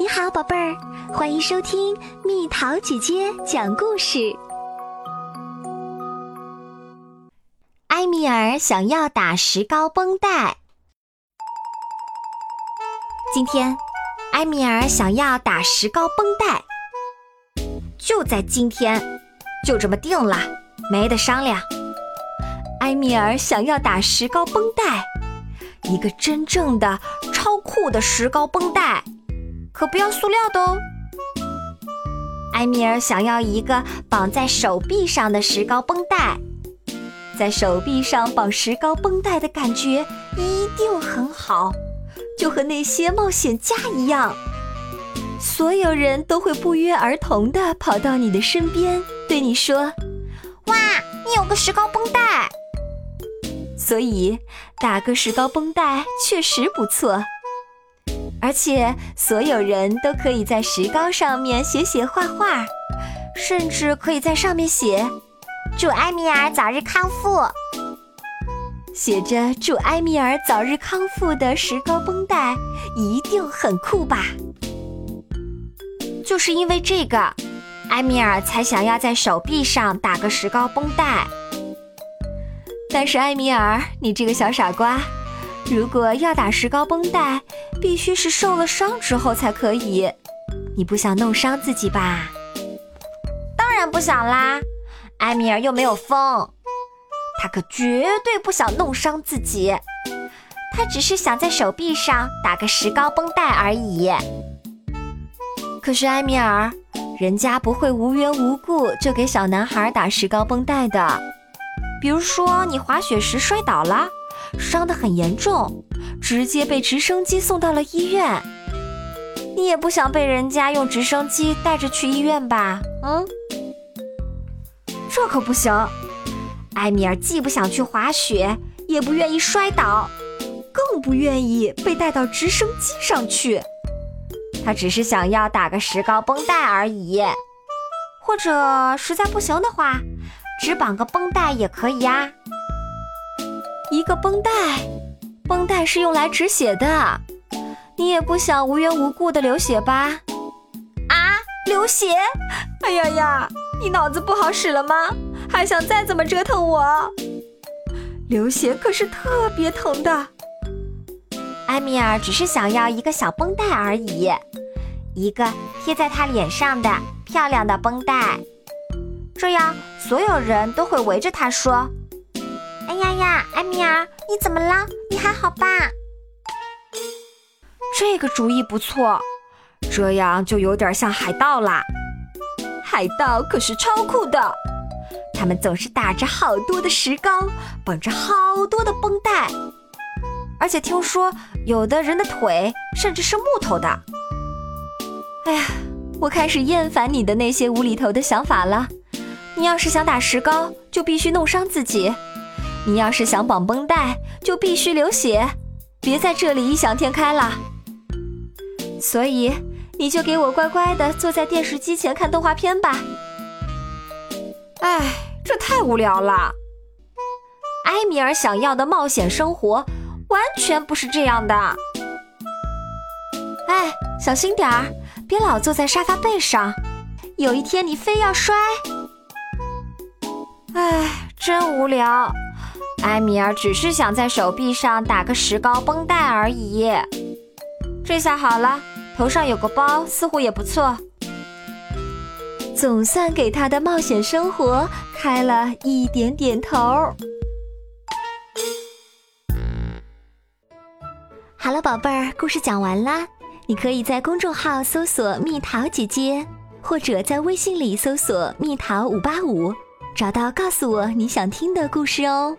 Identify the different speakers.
Speaker 1: 你好，宝贝儿，欢迎收听蜜桃姐姐讲故事。埃米尔想要打石膏绷带。今天，埃米尔想要打石膏绷带，就在今天，就这么定了，没得商量。埃米尔想要打石膏绷带，一个真正的超酷的石膏绷带。可不要塑料的哦。埃米尔想要一个绑在手臂上的石膏绷带，在手臂上绑石膏绷带的感觉一定很好，就和那些冒险家一样，所有人都会不约而同地跑到你的身边，对你说：“
Speaker 2: 哇，你有个石膏绷带！”
Speaker 1: 所以打个石膏绷带确实不错。而且所有人都可以在石膏上面写写画画，甚至可以在上面写“
Speaker 2: 祝埃米尔早日康复”。
Speaker 1: 写着“祝埃米尔早日康复”的石膏绷带一定很酷吧？就是因为这个，埃米尔才想要在手臂上打个石膏绷带。但是埃米尔，你这个小傻瓜！如果要打石膏绷带，必须是受了伤之后才可以。你不想弄伤自己吧？
Speaker 2: 当然不想啦！埃米尔又没有疯，他可绝对不想弄伤自己。他只是想在手臂上打个石膏绷带而已。
Speaker 1: 可是埃米尔，人家不会无缘无故就给小男孩打石膏绷带的。比如说，你滑雪时摔倒了。伤得很严重，直接被直升机送到了医院。你也不想被人家用直升机带着去医院吧？嗯，这可不行。埃米尔既不想去滑雪，也不愿意摔倒，更不愿意被带到直升机上去。他只是想要打个石膏绷带而已，或者实在不行的话，只绑个绷带也可以呀。一个绷带，绷带是用来止血的。你也不想无缘无故的流血吧？
Speaker 2: 啊，流血！
Speaker 1: 哎呀呀，你脑子不好使了吗？还想再怎么折腾我？流血可是特别疼的。埃米尔只是想要一个小绷带而已，一个贴在他脸上的漂亮的绷带，这样所有人都会围着他说。
Speaker 2: 哎呀呀，艾米尔，你怎么了？你还好吧？
Speaker 1: 这个主意不错，这样就有点像海盗啦。海盗可是超酷的，他们总是打着好多的石膏，绑着好多的绷带，而且听说有的人的腿甚至是木头的。哎呀，我开始厌烦你的那些无厘头的想法了。你要是想打石膏，就必须弄伤自己。你要是想绑绷带，就必须流血，别在这里异想天开了。所以，你就给我乖乖的坐在电视机前看动画片吧。哎，这太无聊了。埃米尔想要的冒险生活，完全不是这样的。哎，小心点儿，别老坐在沙发背上，有一天你非要摔。哎，真无聊。埃米尔只是想在手臂上打个石膏绷带而已。这下好了，头上有个包，似乎也不错。总算给他的冒险生活开了一点点头。好了，宝贝儿，故事讲完啦。你可以在公众号搜索“蜜桃姐姐”，或者在微信里搜索“蜜桃五八五”，找到告诉我你想听的故事哦。